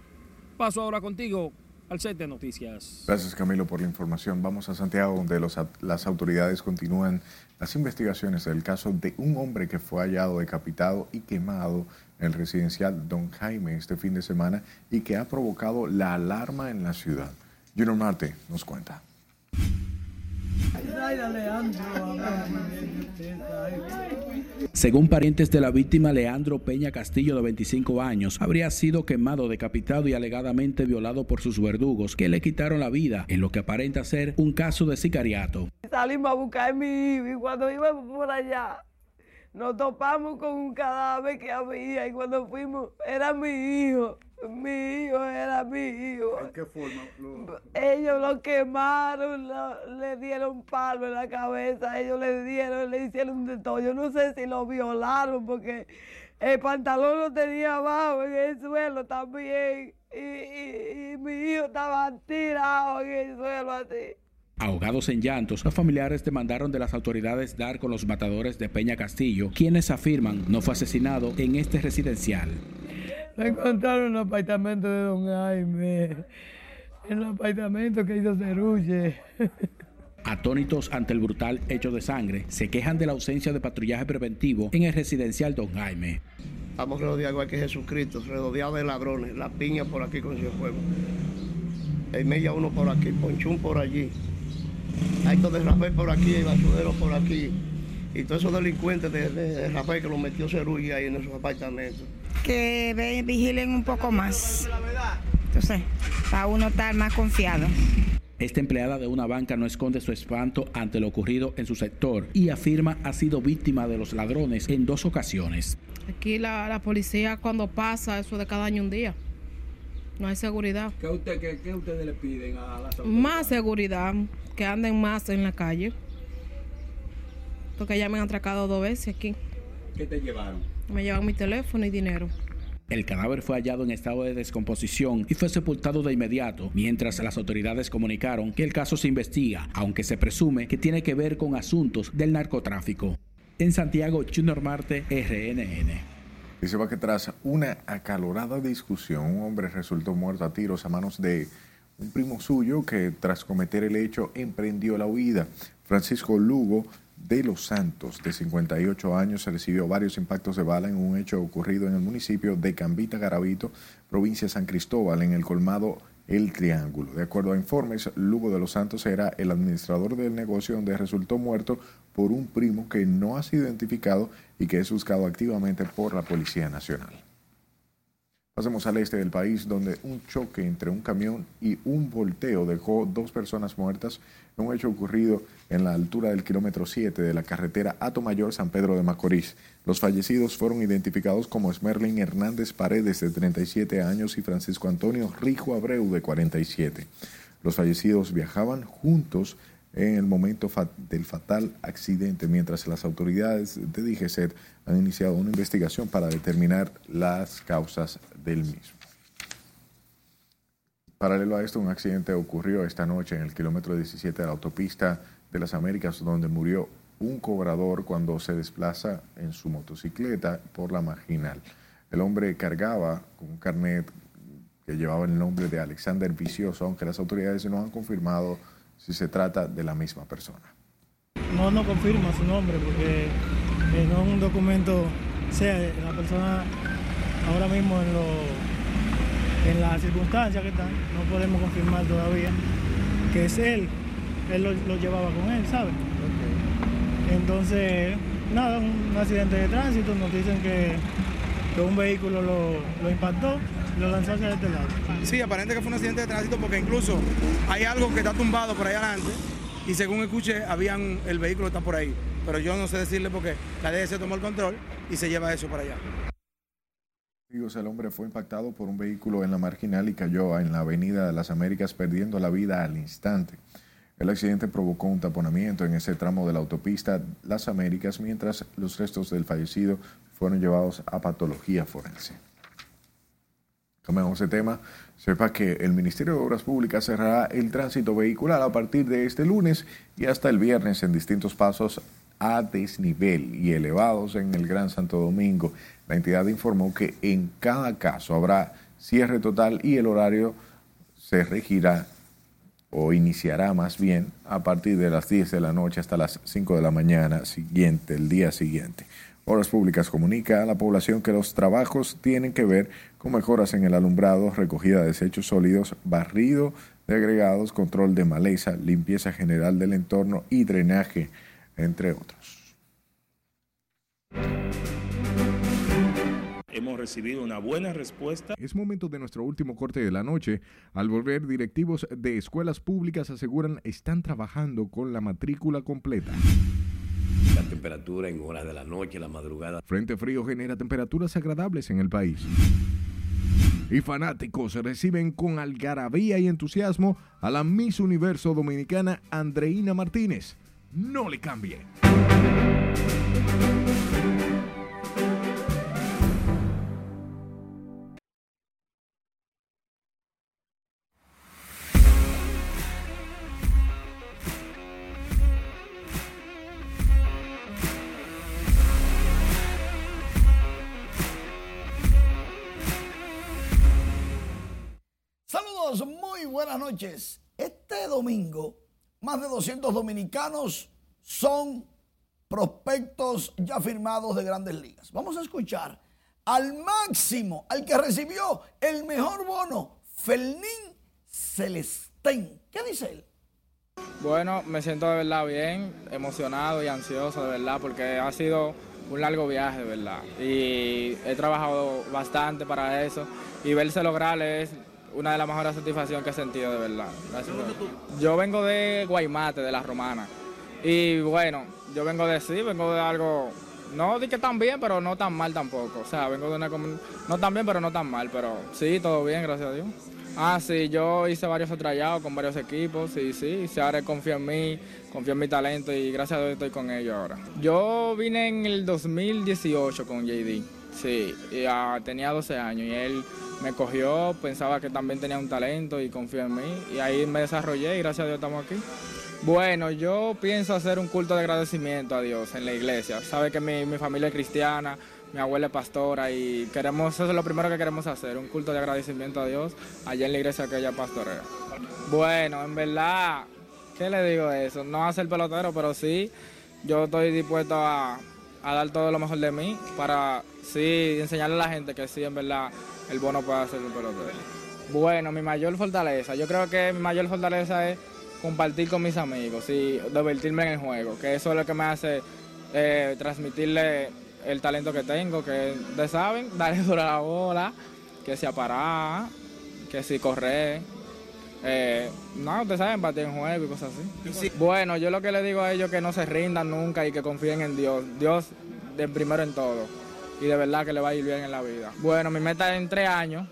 Paso ahora contigo al set de noticias.
Gracias Camilo por la información. Vamos a Santiago donde las autoridades continúan las investigaciones del caso de un hombre que fue hallado decapitado y quemado en el residencial Don Jaime este fin de semana y que ha provocado la alarma en la ciudad. Junior Marte nos cuenta.
Según parientes de la víctima, Leandro Peña Castillo, de 25 años, habría sido quemado, decapitado y alegadamente violado por sus verdugos, que le quitaron la vida, en lo que aparenta ser un caso de sicariato.
Salimos a buscar a mi hijo y cuando íbamos por allá, nos topamos con un cadáver que había y cuando fuimos, era mi hijo. Mi hijo era mi hijo.
¿En qué forma?
Ellos lo quemaron, le dieron palo en la cabeza, ellos le dieron, le hicieron de todo. Yo no sé si lo violaron porque el pantalón lo tenía abajo en el suelo también. Y, y mi hijo estaba tirado en el suelo así.
Ahogados en llantos, los familiares demandaron de las autoridades dar con los matadores de Peña Castillo, quienes afirman no fue asesinado en este residencial.
Me encontraron en el apartamento de don Jaime, en el apartamento que hizo Ceruche.
Atónitos ante el brutal hecho de sangre, se quejan de la ausencia de patrullaje preventivo en el residencial Don Jaime.
Estamos rodeados igual que Jesucristo, rodeados de ladrones, la piña por aquí con su fuego. El media uno por aquí, Ponchún por allí. Hay todo de Rafael por aquí, el basurero por aquí. Y todos esos delincuentes de, Rafael que lo metió Cerulle ahí en esos apartamentos
que vigilen un poco más. Entonces, para uno estar más confiado.
Esta empleada de una banca no esconde su espanto ante lo ocurrido en su sector y afirma ha sido víctima de los ladrones en dos ocasiones.
Aquí la, policía cuando pasa eso de cada año un día. No hay seguridad.
¿Qué, usted, qué, ustedes le piden a las autoridades?
Más seguridad, que anden más en la calle. Porque ya me han atracado dos veces aquí.
¿Qué te llevaron?
Me llevan mi teléfono y dinero.
El cadáver fue hallado en estado de descomposición y fue sepultado de inmediato, mientras las autoridades comunicaron que el caso se investiga, aunque se presume que tiene que ver con asuntos del narcotráfico. En Santiago, Junior Marte, RNN.
Dice que tras una acalorada discusión, un hombre resultó muerto a tiros a manos de un primo suyo que tras cometer el hecho emprendió la huida. Francisco Lugo de los Santos, de 58 años, recibió varios impactos de bala en un hecho ocurrido en el municipio de Cambita Garavito, provincia de San Cristóbal, en el colmado El Triángulo. De acuerdo a informes, Lugo de los Santos era el administrador del negocio donde resultó muerto por un primo que no ha sido identificado y que es buscado activamente por la Policía Nacional. Pasemos al este del país, donde un choque entre un camión y un volteo dejó dos personas muertas un hecho ocurrido en la altura del kilómetro 7 de la carretera Ato Mayor San Pedro de Macorís. Los fallecidos fueron identificados como Esmerlin Hernández Paredes, de 37 años, y Francisco Antonio Rijo Abreu, de 47. Los fallecidos viajaban juntos en el momento del fatal accidente, mientras las autoridades de DGCET han iniciado una investigación para determinar las causas del mismo. Paralelo a esto, un accidente ocurrió esta noche en el kilómetro 17 de la autopista de las Américas, donde murió un cobrador cuando se desplaza en su motocicleta por la marginal. El hombre cargaba con un carnet que llevaba el nombre de Alexander Vicioso, aunque las autoridades no han confirmado si se trata de la misma persona.
No, no confirma su nombre porque eh, no es un documento, sea, la persona ahora mismo en, lo, en las circunstancias que están, no podemos confirmar todavía que es él, él lo, llevaba con él, ¿sabes? Entonces, nada, un accidente de tránsito, nos dicen que, un vehículo lo, lo impactó lo lanzó hacia este lado.
Sí, aparente que fue un accidente de tránsito porque incluso hay algo que está tumbado por ahí adelante y según escuché, habían, el vehículo está por ahí. Pero yo no sé decirle porque la se tomó el control y se lleva eso para allá.
El hombre fue impactado por un vehículo en la marginal y cayó en la avenida de las Américas perdiendo la vida al instante. El accidente provocó un taponamiento en ese tramo de la autopista Las Américas mientras los restos del fallecido fueron llevados a patología forense. Cambiamos de tema. Sepa que el Ministerio de Obras Públicas cerrará el tránsito vehicular a partir de este lunes y hasta el viernes en distintos pasos a desnivel y elevados en el Gran Santo Domingo. La entidad informó que en cada caso habrá cierre total y el horario se regirá o iniciará más bien a partir de las 10 de la noche hasta las 5 de la mañana siguiente, el día siguiente. Obras Públicas comunica a la población que los trabajos tienen que ver con mejoras en el alumbrado, recogida de desechos sólidos, barrido de agregados, control de maleza, limpieza general del entorno y drenaje, entre otros.
Hemos recibido una buena respuesta.
Es momento de nuestro último corte de la noche. Al volver, directivos de escuelas públicas aseguran están trabajando con la matrícula completa.
La temperatura en horas de la noche, la madrugada.
Frente frío genera temperaturas agradables en el país. Y fanáticos reciben con algarabía y entusiasmo a la Miss Universo Dominicana Andreina Martínez. No le cambie.
Buenas noches. Este domingo, más de 200 dominicanos son prospectos ya firmados de grandes ligas. Vamos a escuchar al máximo, al que recibió el mejor bono, Felín Celestén. ¿Qué dice él?
Bueno, me siento de verdad bien, emocionado y ansioso de verdad porque ha sido un largo viaje de verdad y he trabajado bastante para eso y verse lograr es una de las mejores satisfacciones que he sentido de verdad. Yo vengo de Guaymate, de la Romana y bueno, yo vengo de sí, vengo de algo, no di que tan bien, pero no tan mal tampoco. O sea, vengo de una no tan bien, pero no tan mal, pero sí, todo bien, gracias a Dios. Ah, sí, yo hice varios trayados con varios equipos, sí, sí, y ahora confío en mí, confío en mi talento y gracias a Dios estoy con ellos ahora. Yo vine en el 2018 con JD, sí, y, ah, tenía 12 años y él me cogió, pensaba que también tenía un talento y confió en mí y ahí me desarrollé y gracias a Dios estamos aquí. Bueno, yo pienso hacer un culto de agradecimiento a Dios en la iglesia. Sabe que mi, mi familia es cristiana, mi abuela es pastora y queremos, eso es lo primero que queremos hacer, un culto de agradecimiento a Dios allá en la iglesia que ella pastorea. Bueno, en verdad, ¿qué le digo eso? No a ser pelotero, pero sí, yo estoy dispuesto a, a dar todo lo mejor de mí para sí enseñarle a la gente que sí, en verdad, el bono puede ser un pelotero. Bueno, mi mayor fortaleza, yo creo que mi mayor fortaleza es compartir con mis amigos y divertirme en el juego, que eso es lo que me hace eh, transmitirle el talento que tengo, que ustedes saben, darle duro a la bola, que si a parar, que si correr. Eh, no, ustedes saben, batir en juego y cosas así. Bueno, yo lo que le digo a ellos es que no se rindan nunca y que confíen en Dios. Dios de primero en todo. Y de verdad que le va a ir bien en la vida. Bueno, mi meta es en tres años.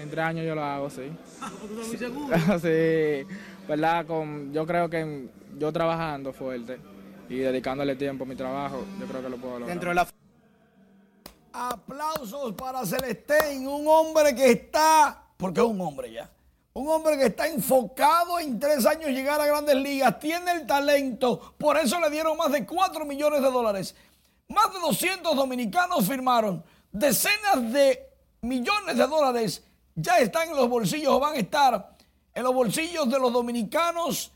En tres años yo lo hago, sí. sí, ¿verdad? Con, yo creo que yo trabajando fuerte y dedicándole tiempo a mi trabajo, yo creo que lo puedo lograr.
Dentro de la Aplausos para Celestén, un hombre que está, porque es un hombre ya, un hombre que está enfocado en tres años llegar a grandes ligas, tiene el talento, por eso le dieron más de 4 millones de dólares. Más de 200 dominicanos firmaron, decenas de millones de dólares ya están en los bolsillos o van a estar en los bolsillos de los dominicanos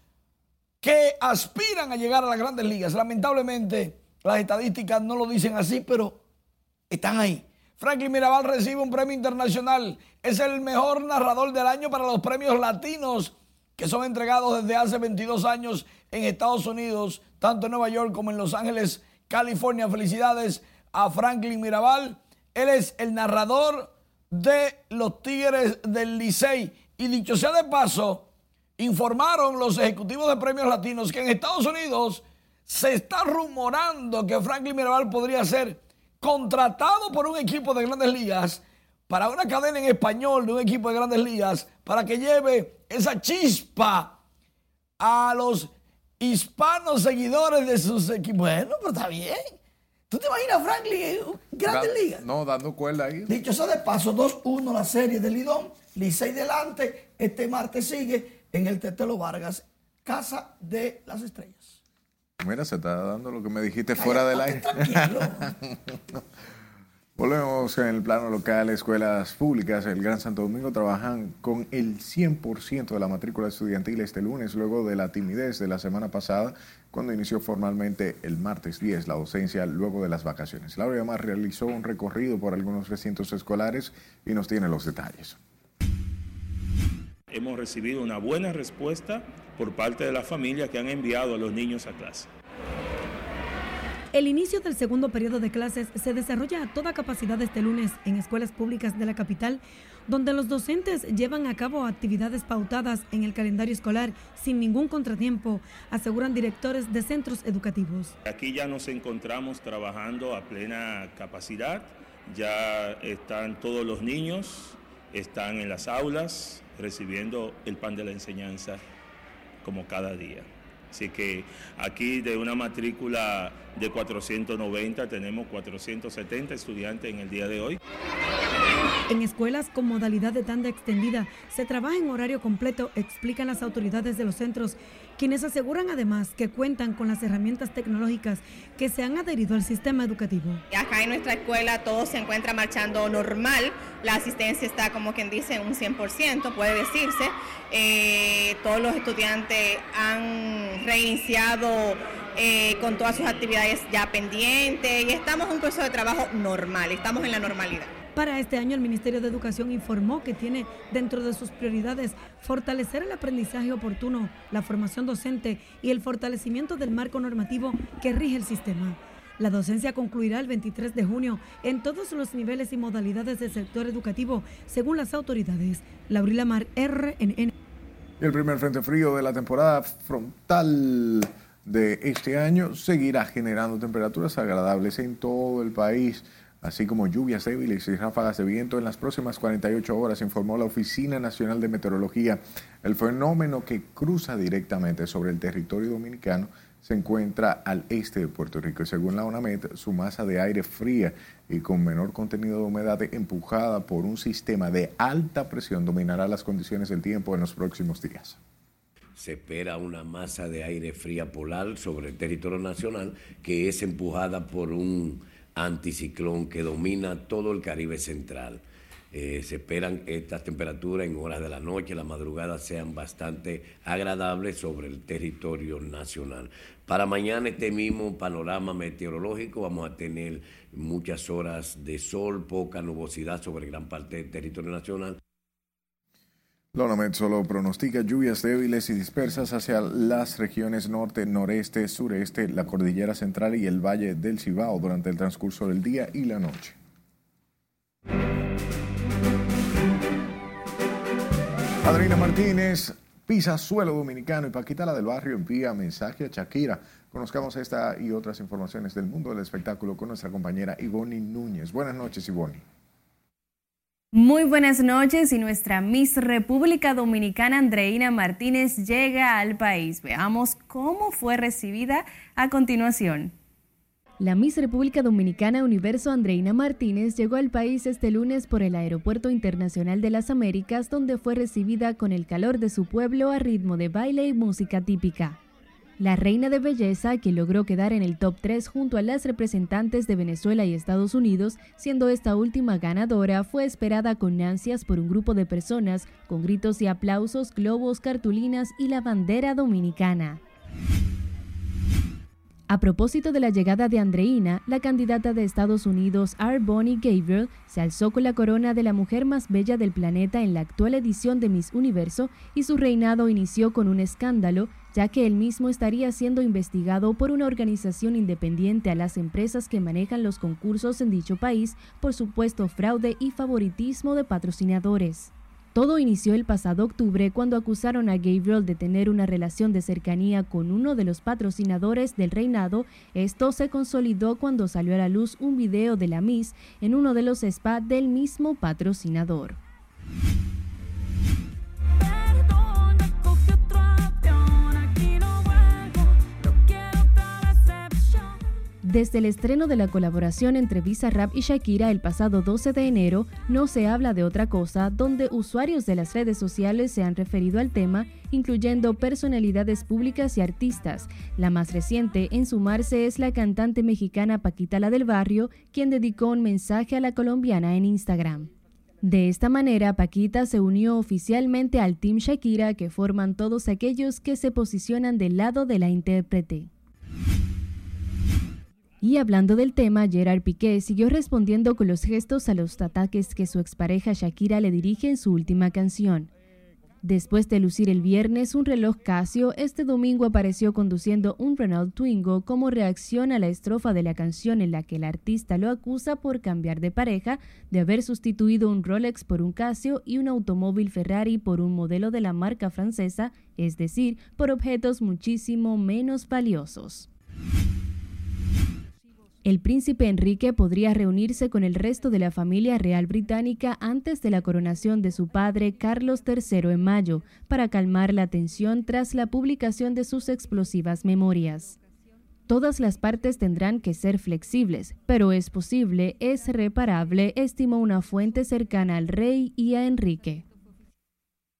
que aspiran a llegar a las grandes ligas. Lamentablemente, las estadísticas no lo dicen así, pero están ahí. Franklin Mirabal recibe un premio internacional. Es el mejor narrador del año para los premios latinos que son entregados desde hace 22 años en Estados Unidos, tanto en Nueva York como en Los Ángeles, California. Felicidades a Franklin Mirabal. Él es el narrador de los Tigres del Licey. Y dicho sea de paso, informaron los ejecutivos de premios latinos que en Estados Unidos se está rumorando que Franklin Mirabal podría ser contratado por un equipo de grandes ligas para una cadena en español de un equipo de grandes ligas para que lleve esa chispa a los hispanos seguidores de sus equipos. Bueno, pero está bien. ¿Tú te imaginas Franklin grandes
Da-
ligas?
No, dando cuerda ahí.
Dicho sea de paso, 2-1 la serie de Lidón, Licey delante, este martes sigue en el Tetelo Vargas, Casa de las Estrellas.
Mira, se está dando lo que me dijiste fuera del aire. Volvemos en el plano local, escuelas públicas el Gran Santo Domingo trabajan con el 100% de la matrícula estudiantil este lunes, luego de la timidez de la semana pasada, cuando inició formalmente el martes 10 la docencia luego de las vacaciones. Laura Yamar realizó un recorrido por algunos recintos escolares y nos tiene los detalles.
Hemos recibido una buena respuesta por parte de la familia que han enviado a los niños a clase.
El inicio del segundo periodo de clases se desarrolla a toda capacidad este lunes en escuelas públicas de la capital, donde los docentes llevan a cabo actividades pautadas en el calendario escolar sin ningún contratiempo, aseguran directores de centros educativos.
Aquí ya nos encontramos trabajando a plena capacidad, ya están todos los niños, están en las aulas recibiendo el pan de la enseñanza como cada día. Así que aquí de una matrícula de 490 tenemos 470 estudiantes en el día de hoy.
En escuelas con modalidad de tanda extendida se trabaja en horario completo, explican las autoridades de los centros, quienes aseguran además que cuentan con las herramientas tecnológicas que se han adherido al sistema educativo.
Acá en nuestra escuela todo se encuentra marchando normal, la asistencia está como quien dice un 100%, puede decirse. Eh, todos los estudiantes han reiniciado eh, con todas sus actividades ya pendientes y estamos en un proceso de trabajo normal, estamos en la normalidad.
Para este año, el Ministerio de Educación informó que tiene dentro de sus prioridades fortalecer el aprendizaje oportuno, la formación docente y el fortalecimiento del marco normativo que rige el sistema. La docencia concluirá el 23 de junio en todos los niveles y modalidades del sector educativo, según las autoridades. Laurila Mar, RNN.
El primer frente frío de la temporada frontal de este año seguirá generando temperaturas agradables en todo el país así como lluvias débiles y ráfagas de viento en las próximas 48 horas, informó la Oficina Nacional de Meteorología. El fenómeno que cruza directamente sobre el territorio dominicano se encuentra al este de Puerto Rico y según la UNAMED, su masa de aire fría y con menor contenido de humedad empujada por un sistema de alta presión dominará las condiciones del tiempo en los próximos días.
Se espera una masa de aire fría polar sobre el territorio nacional que es empujada por un anticiclón que domina todo el Caribe central. Eh, se esperan estas temperaturas en horas de la noche, la madrugada sean bastante agradables sobre el territorio nacional. Para mañana este mismo panorama meteorológico vamos a tener muchas horas de sol, poca nubosidad sobre gran parte del territorio nacional.
Lonamed solo pronostica lluvias débiles y dispersas hacia las regiones norte, noreste, sureste, la cordillera central y el valle del Cibao durante el transcurso del día y la noche. Adriana Martínez pisa suelo dominicano y Paquita la del barrio envía mensaje a Shakira. Conozcamos esta y otras informaciones del mundo del espectáculo con nuestra compañera Ivoni Núñez. Buenas noches, Ivoni.
Muy buenas noches y nuestra Miss República Dominicana Andreina Martínez llega al país. Veamos cómo fue recibida a continuación.
La Miss República Dominicana Universo Andreina Martínez llegó al país este lunes por el Aeropuerto Internacional de las Américas, donde fue recibida con el calor de su pueblo a ritmo de baile y música típica. La reina de belleza, que logró quedar en el top 3 junto a las representantes de Venezuela y Estados Unidos, siendo esta última ganadora, fue esperada con ansias por un grupo de personas, con gritos y aplausos, globos, cartulinas y la bandera dominicana. A propósito de la llegada de Andreina, la candidata de Estados Unidos, R. Bonnie Gabriel, se alzó con la corona de la mujer más bella del planeta en la actual edición de Miss Universo y su reinado inició con un escándalo, ya que él mismo estaría siendo investigado por una organización independiente a las empresas que manejan los concursos en dicho país por supuesto fraude y favoritismo de patrocinadores. Todo inició el pasado octubre cuando acusaron a Gabriel de tener una relación de cercanía con uno de los patrocinadores del reinado. Esto se consolidó cuando salió a la luz un video de la Miss en uno de los spa del mismo patrocinador. Desde el estreno de la colaboración entre Bizarrap y Shakira el pasado 12 de enero, no se habla de otra cosa, donde usuarios de las redes sociales se han referido al tema, incluyendo personalidades públicas y artistas. La más reciente en sumarse es la cantante mexicana Paquita La del Barrio, quien dedicó un mensaje a la colombiana en Instagram. De esta manera, Paquita se unió oficialmente al Team Shakira que forman todos aquellos que se posicionan del lado de la intérprete. Y hablando del tema, Gerard Piqué siguió respondiendo con los gestos a los ataques que su expareja Shakira le dirige en su última canción. Después de lucir el viernes un reloj Casio, este domingo apareció conduciendo un Renault Twingo como reacción a la estrofa de la canción en la que el artista lo acusa por cambiar de pareja, de haber sustituido un Rolex por un Casio y un automóvil Ferrari por un modelo de la marca francesa, es decir, por objetos muchísimo menos valiosos. El príncipe Enrique podría reunirse con el resto de la familia real británica antes de la coronación de su padre Carlos III en mayo, para calmar la tensión tras la publicación de sus explosivas memorias. Todas las partes tendrán que ser flexibles, pero es posible, es reparable, estimó una fuente cercana al rey y a Enrique.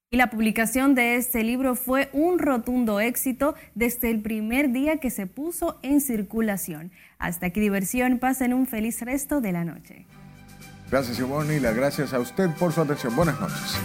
Y la publicación de este libro fue un rotundo éxito desde el primer día que se puso en circulación. Hasta aquí diversión, pasen un feliz resto de la noche.
Gracias Ivonne y gracias a usted por su atención. Buenas noches.